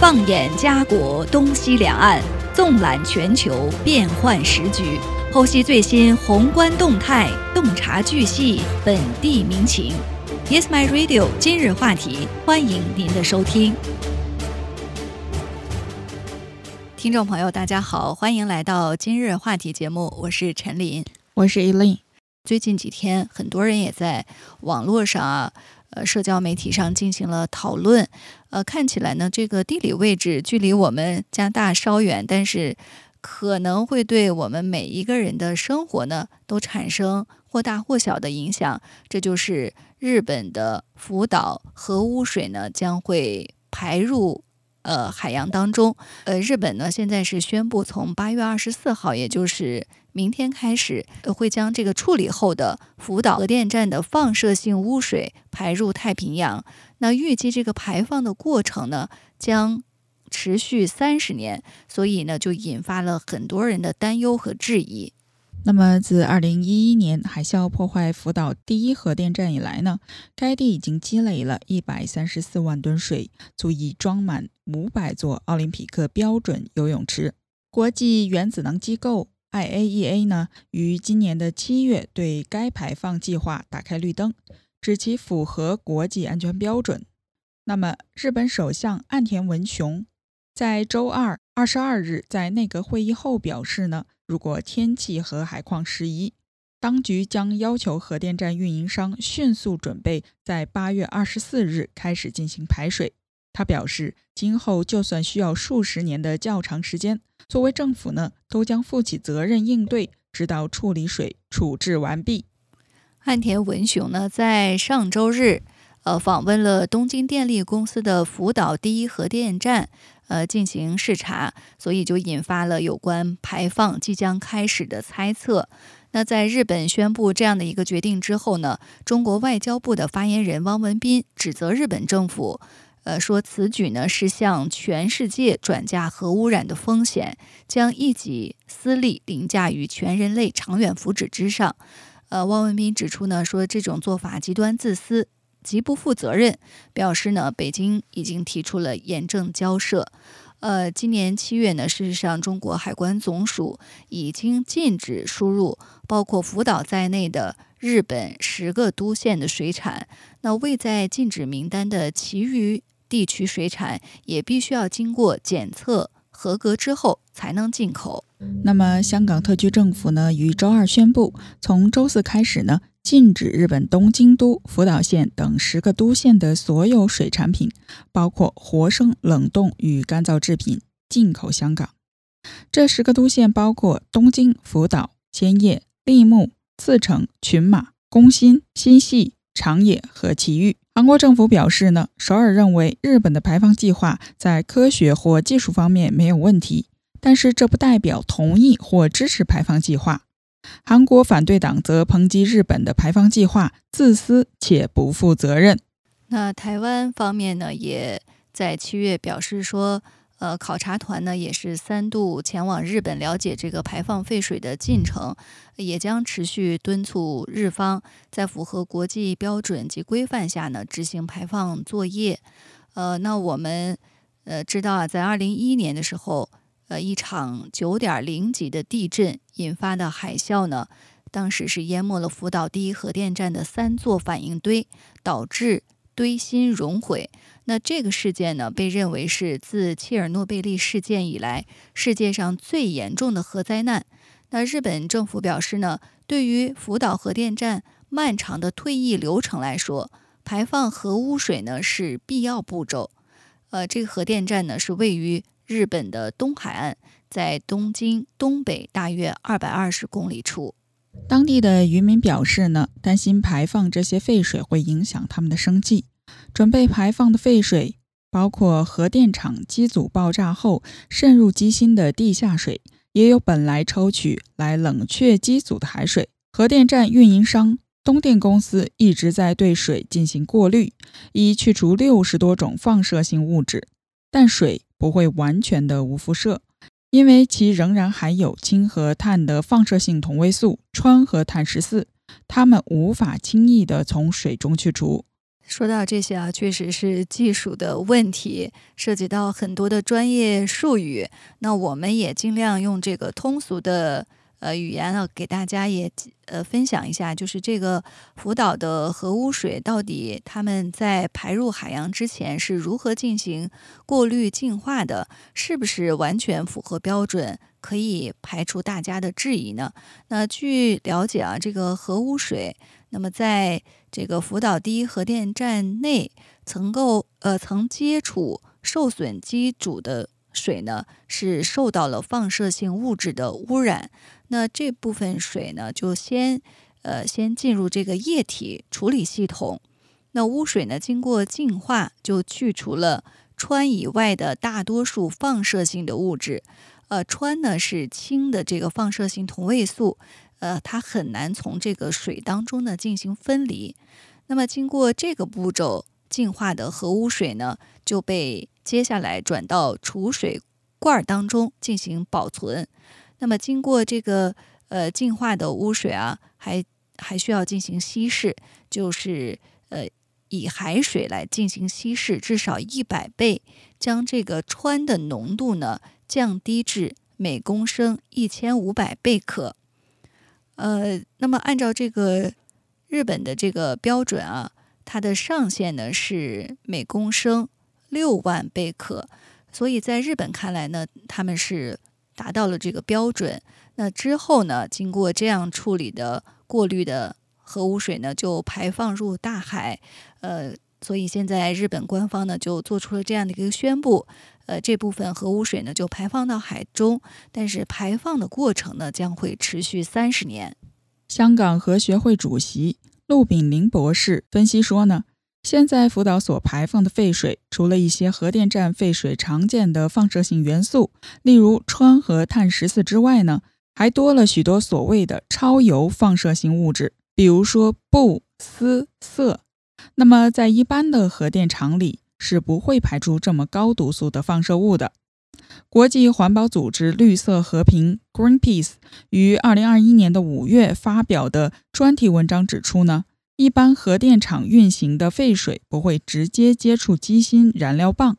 放眼家国东西两岸，纵览全球变幻时局，剖析最新宏观动态，洞察巨细本地民情。Yes, my radio。今日话题，欢迎您的收听。听众朋友，大家好，欢迎来到今日话题节目，我是陈琳，我是 Elaine。最近几天，很多人也在网络上啊。呃，社交媒体上进行了讨论，呃，看起来呢，这个地理位置距离我们加拿大稍远，但是可能会对我们每一个人的生活呢，都产生或大或小的影响。这就是日本的福岛核污水呢，将会排入呃海洋当中。呃，日本呢，现在是宣布从八月二十四号，也就是。明天开始会将这个处理后的福岛核电站的放射性污水排入太平洋。那预计这个排放的过程呢，将持续三十年，所以呢，就引发了很多人的担忧和质疑。那么，自二零一一年海啸破坏福岛第一核电站以来呢，该地已经积累了一百三十四万吨水，足以装满五百座奥林匹克标准游泳池。国际原子能机构。IAEA 呢，于今年的七月对该排放计划打开绿灯，指其符合国际安全标准。那么，日本首相岸田文雄在周二二十二日在内阁会议后表示呢，如果天气和海况适宜，当局将要求核电站运营商迅速准备在八月二十四日开始进行排水。他表示，今后就算需要数十年的较长时间，作为政府呢，都将负起责任应对，直到处理水处置完毕。岸田文雄呢，在上周日，呃，访问了东京电力公司的福岛第一核电站，呃，进行视察，所以就引发了有关排放即将开始的猜测。那在日本宣布这样的一个决定之后呢，中国外交部的发言人汪文斌指责日本政府。呃，说此举呢是向全世界转嫁核污染的风险，将一己私利凌驾于全人类长远福祉之上。呃，汪文斌指出呢，说这种做法极端自私，极不负责任，表示呢，北京已经提出了严正交涉。呃，今年七月呢，事实上，中国海关总署已经禁止输入包括福岛在内的日本十个都县的水产。那未在禁止名单的其余。地区水产也必须要经过检测合格之后才能进口。那么，香港特区政府呢，于周二宣布，从周四开始呢，禁止日本东京都、福岛县等十个都县的所有水产品，包括活生、冷冻与干燥制品进口香港。这十个都县包括东京、福岛、千叶、立木、茨城、群马、宫心、新系、长野和埼玉。韩国政府表示呢，首尔认为日本的排放计划在科学或技术方面没有问题，但是这不代表同意或支持排放计划。韩国反对党则抨击日本的排放计划自私且不负责任。那台湾方面呢，也在七月表示说。呃，考察团呢也是三度前往日本了解这个排放废水的进程，也将持续敦促日方在符合国际标准及规范下呢执行排放作业。呃，那我们呃知道啊，在二零一一年的时候，呃一场九点零级的地震引发的海啸呢，当时是淹没了福岛第一核电站的三座反应堆，导致堆芯熔毁。那这个事件呢，被认为是自切尔诺贝利事件以来世界上最严重的核灾难。那日本政府表示呢，对于福岛核电站漫长的退役流程来说，排放核污水呢是必要步骤。呃，这个核电站呢是位于日本的东海岸，在东京东北大约二百二十公里处。当地的渔民表示呢，担心排放这些废水会影响他们的生计。准备排放的废水包括核电厂机组爆炸后渗入机芯的地下水，也有本来抽取来冷却机组的海水。核电站运营商东电公司一直在对水进行过滤，以去除六十多种放射性物质，但水不会完全的无辐射，因为其仍然含有氢和碳的放射性同位素氚和碳十四，它们无法轻易的从水中去除。说到这些啊，确实是技术的问题，涉及到很多的专业术语。那我们也尽量用这个通俗的呃语言呢，给大家也呃分享一下，就是这个福岛的核污水到底他们在排入海洋之前是如何进行过滤净化的，是不是完全符合标准，可以排除大家的质疑呢？那据了解啊，这个核污水。那么，在这个福岛第一核电站内，曾够呃曾接触受损机组的水呢，是受到了放射性物质的污染。那这部分水呢，就先呃先进入这个液体处理系统。那污水呢，经过净化，就去除了氚以外的大多数放射性的物质。呃，氚呢是氢的这个放射性同位素。呃，它很难从这个水当中呢进行分离。那么，经过这个步骤净化的核污水呢，就被接下来转到储水罐当中进行保存。那么，经过这个呃净化的污水啊，还还需要进行稀释，就是呃以海水来进行稀释，至少一百倍，将这个氚的浓度呢降低至每公升一千五百贝克。呃，那么按照这个日本的这个标准啊，它的上限呢是每公升六万贝克，所以在日本看来呢，他们是达到了这个标准。那之后呢，经过这样处理的过滤的核污水呢，就排放入大海。呃，所以现在日本官方呢就做出了这样的一个宣布，呃，这部分核污水呢就排放到海中，但是排放的过程呢将会持续三十年。香港核学会主席陆炳林博士分析说呢，现在福岛所排放的废水，除了一些核电站废水常见的放射性元素，例如氚和碳十四之外呢，还多了许多所谓的超铀放射性物质，比如说钚、锶、铯。那么，在一般的核电厂里是不会排出这么高毒素的放射物的。国际环保组织绿色和平 （Greenpeace） 于二零二一年的五月发表的专题文章指出呢，一般核电厂运行的废水不会直接接触机芯燃料棒，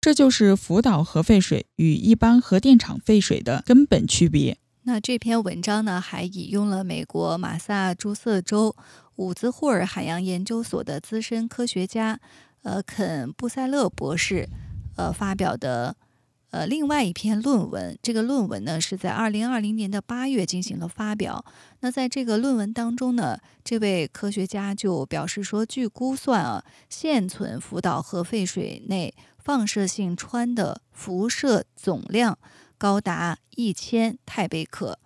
这就是福岛核废水与一般核电厂废水的根本区别。那这篇文章呢，还引用了美国马萨诸塞州。伍兹霍尔海洋研究所的资深科学家，呃，肯布塞勒博士，呃，发表的呃另外一篇论文。这个论文呢是在二零二零年的八月进行了发表。那在这个论文当中呢，这位科学家就表示说，据估算啊，现存福岛核废水内放射性氚的辐射总量高达一千太贝克。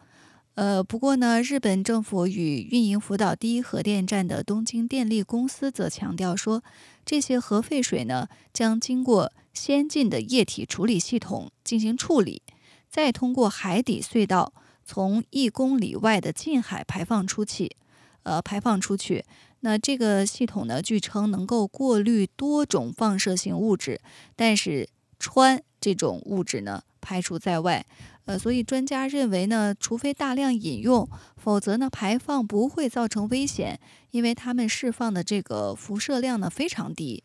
呃，不过呢，日本政府与运营福岛第一核电站的东京电力公司则强调说，这些核废水呢将经过先进的液体处理系统进行处理，再通过海底隧道从一公里外的近海排放出去。呃，排放出去。那这个系统呢，据称能够过滤多种放射性物质，但是氚这种物质呢排除在外。呃，所以专家认为呢，除非大量饮用，否则呢排放不会造成危险，因为它们释放的这个辐射量呢非常低。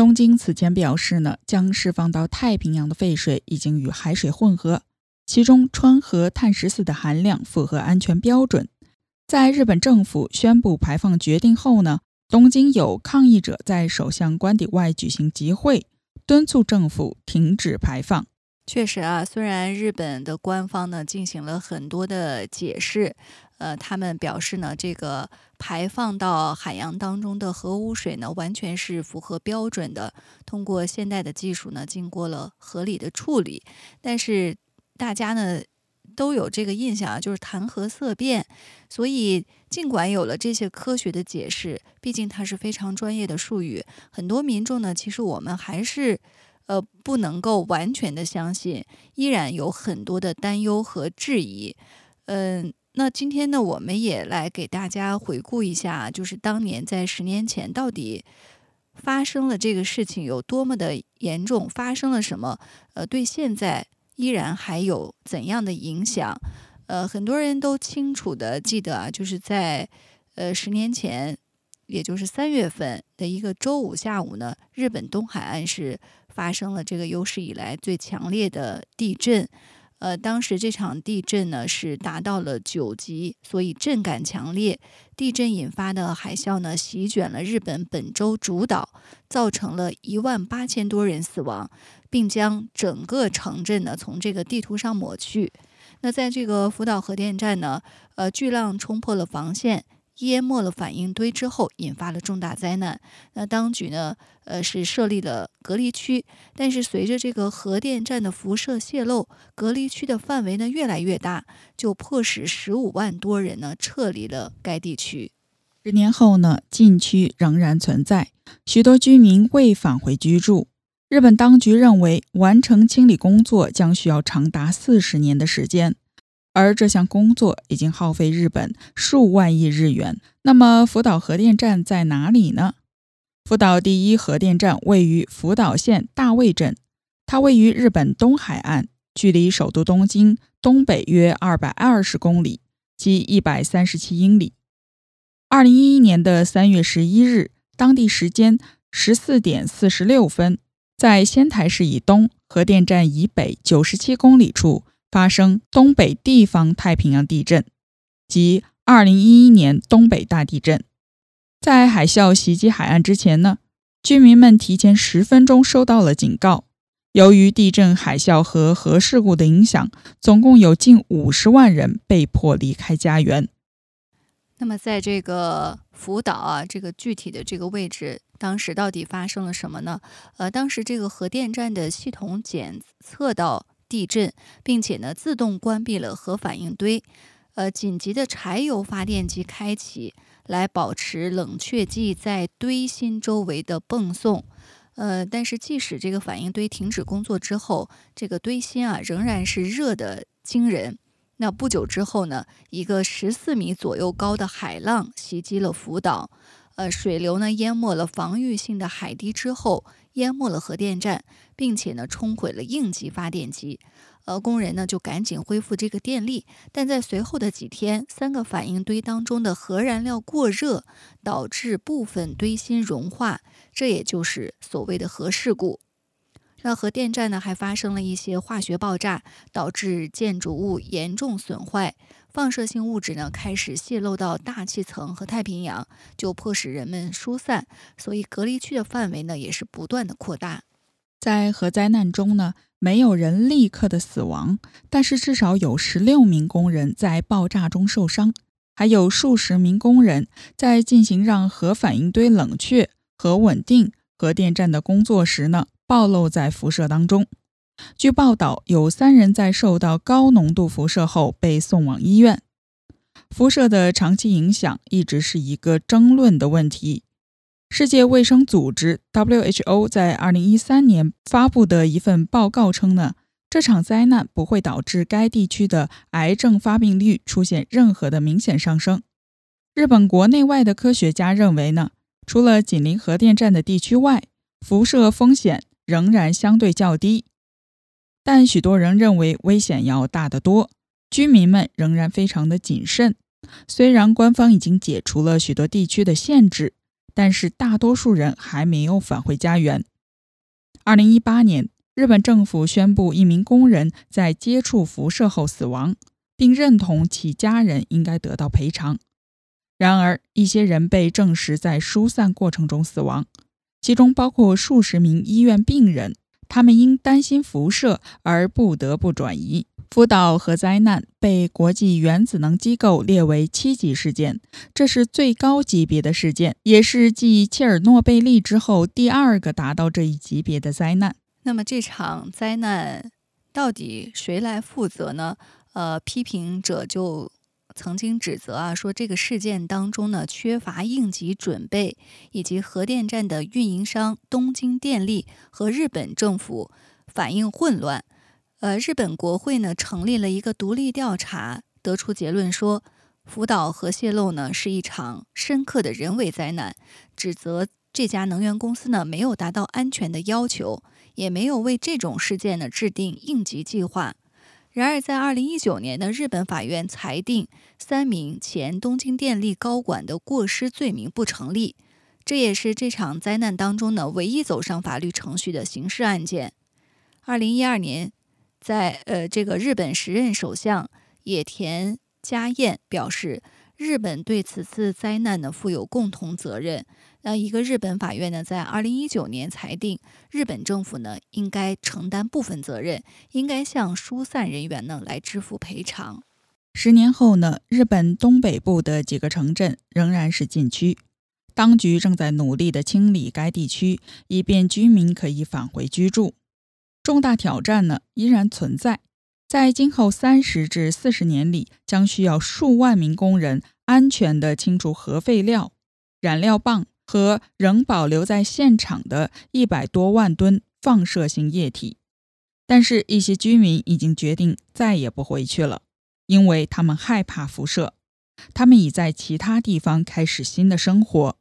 东京此前表示呢，将释放到太平洋的废水已经与海水混合，其中氚和碳十四的含量符合安全标准。在日本政府宣布排放决定后呢，东京有抗议者在首相官邸外举行集会，敦促政府停止排放。确实啊，虽然日本的官方呢进行了很多的解释，呃，他们表示呢，这个排放到海洋当中的核污水呢，完全是符合标准的，通过现代的技术呢，经过了合理的处理。但是大家呢都有这个印象啊，就是谈核色变。所以尽管有了这些科学的解释，毕竟它是非常专业的术语，很多民众呢，其实我们还是。呃，不能够完全的相信，依然有很多的担忧和质疑。嗯，那今天呢，我们也来给大家回顾一下，就是当年在十年前到底发生了这个事情有多么的严重，发生了什么？呃，对现在依然还有怎样的影响？呃，很多人都清楚的记得啊，就是在呃十年前。也就是三月份的一个周五下午呢，日本东海岸是发生了这个有史以来最强烈的地震。呃，当时这场地震呢是达到了九级，所以震感强烈。地震引发的海啸呢席卷了日本本州主岛，造成了一万八千多人死亡，并将整个城镇呢从这个地图上抹去。那在这个福岛核电站呢，呃，巨浪冲破了防线。淹没了反应堆之后，引发了重大灾难。那当局呢？呃，是设立了隔离区，但是随着这个核电站的辐射泄漏，隔离区的范围呢越来越大，就迫使十五万多人呢撤离了该地区。十年后呢，禁区仍然存在，许多居民未返回居住。日本当局认为，完成清理工作将需要长达四十年的时间。而这项工作已经耗费日本数万亿日元。那么，福岛核电站在哪里呢？福岛第一核电站位于福岛县大卫镇，它位于日本东海岸，距离首都东京东北约二百二十公里，即一百三十七英里。二零一一年的三月十一日，当地时间十四点四十六分，在仙台市以东、核电站以北九十七公里处。发生东北地方太平洋地震，即2011年东北大地震。在海啸袭击海岸之前呢，居民们提前十分钟收到了警告。由于地震、海啸和核事故的影响，总共有近五十万人被迫离开家园。那么，在这个福岛啊，这个具体的这个位置，当时到底发生了什么呢？呃，当时这个核电站的系统检测到。地震，并且呢，自动关闭了核反应堆，呃，紧急的柴油发电机开启，来保持冷却剂在堆芯周围的泵送，呃，但是即使这个反应堆停止工作之后，这个堆芯啊仍然是热的惊人。那不久之后呢，一个十四米左右高的海浪袭击了福岛，呃，水流呢淹没了防御性的海堤之后。淹没了核电站，并且呢冲毁了应急发电机，呃，工人呢就赶紧恢复这个电力，但在随后的几天，三个反应堆当中的核燃料过热，导致部分堆芯融化，这也就是所谓的核事故。那核电站呢还发生了一些化学爆炸，导致建筑物严重损坏。放射性物质呢开始泄漏到大气层和太平洋，就迫使人们疏散，所以隔离区的范围呢也是不断的扩大。在核灾难中呢，没有人立刻的死亡，但是至少有十六名工人在爆炸中受伤，还有数十名工人在进行让核反应堆冷却和稳定核电站的工作时呢，暴露在辐射当中。据报道，有三人在受到高浓度辐射后被送往医院。辐射的长期影响一直是一个争论的问题。世界卫生组织 （WHO） 在2013年发布的一份报告称呢，这场灾难不会导致该地区的癌症发病率出现任何的明显上升。日本国内外的科学家认为呢，除了紧邻核电站的地区外，辐射风险仍然相对较低。但许多人认为危险要大得多，居民们仍然非常的谨慎。虽然官方已经解除了许多地区的限制，但是大多数人还没有返回家园。二零一八年，日本政府宣布一名工人在接触辐射后死亡，并认同其家人应该得到赔偿。然而，一些人被证实在疏散过程中死亡，其中包括数十名医院病人。他们因担心辐射而不得不转移。福岛核灾难被国际原子能机构列为七级事件，这是最高级别的事件，也是继切尔诺贝利之后第二个达到这一级别的灾难。那么这场灾难到底谁来负责呢？呃，批评者就。曾经指责啊，说这个事件当中呢，缺乏应急准备，以及核电站的运营商东京电力和日本政府反应混乱。呃，日本国会呢成立了一个独立调查，得出结论说，福岛核泄漏呢是一场深刻的人为灾难，指责这家能源公司呢没有达到安全的要求，也没有为这种事件呢制定应急计划。然而，在二零一九年的日本法院裁定三名前东京电力高管的过失罪名不成立，这也是这场灾难当中呢唯一走上法律程序的刑事案件。二零一二年，在呃这个日本时任首相野田佳彦表示，日本对此次灾难呢负有共同责任。那一个日本法院呢，在二零一九年裁定，日本政府呢应该承担部分责任，应该向疏散人员呢来支付赔偿。十年后呢，日本东北部的几个城镇仍然是禁区，当局正在努力的清理该地区，以便居民可以返回居住。重大挑战呢依然存在，在今后三十至四十年里，将需要数万名工人安全地清除核废料、燃料棒。和仍保留在现场的一百多万吨放射性液体，但是，一些居民已经决定再也不回去了，因为他们害怕辐射。他们已在其他地方开始新的生活，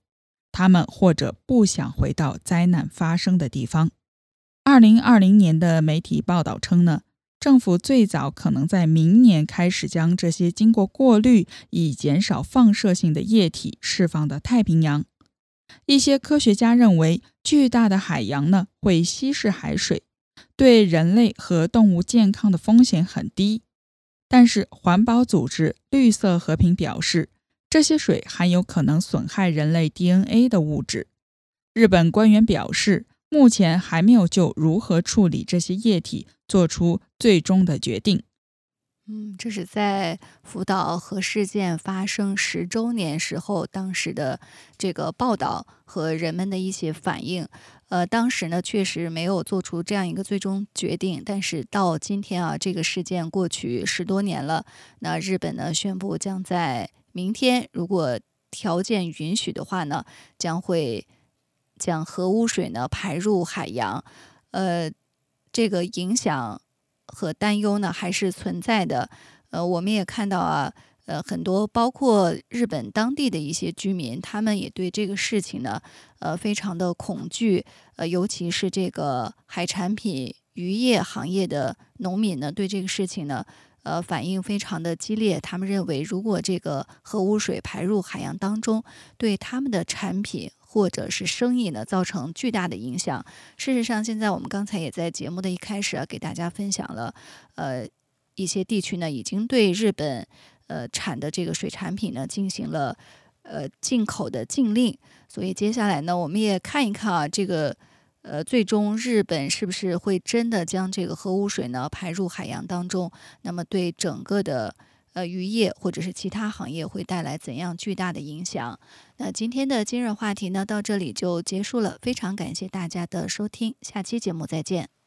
他们或者不想回到灾难发生的地方。二零二零年的媒体报道称呢，政府最早可能在明年开始将这些经过过滤以减少放射性的液体释放到太平洋。一些科学家认为，巨大的海洋呢会稀释海水，对人类和动物健康的风险很低。但是，环保组织绿色和平表示，这些水含有可能损害人类 DNA 的物质。日本官员表示，目前还没有就如何处理这些液体做出最终的决定。嗯，这是在福岛核事件发生十周年时候，当时的这个报道和人们的一些反应。呃，当时呢确实没有做出这样一个最终决定，但是到今天啊，这个事件过去十多年了，那日本呢宣布将在明天，如果条件允许的话呢，将会将核污水呢排入海洋。呃，这个影响。和担忧呢还是存在的，呃，我们也看到啊，呃，很多包括日本当地的一些居民，他们也对这个事情呢，呃，非常的恐惧，呃，尤其是这个海产品渔业行业的农民呢，对这个事情呢，呃，反应非常的激烈。他们认为，如果这个核污水排入海洋当中，对他们的产品。或者是生意呢，造成巨大的影响。事实上，现在我们刚才也在节目的一开始啊，给大家分享了，呃，一些地区呢，已经对日本呃产的这个水产品呢，进行了呃进口的禁令。所以接下来呢，我们也看一看啊，这个呃，最终日本是不是会真的将这个核污水呢排入海洋当中？那么对整个的。呃，渔业或者是其他行业会带来怎样巨大的影响？那今天的今日话题呢，到这里就结束了。非常感谢大家的收听，下期节目再见。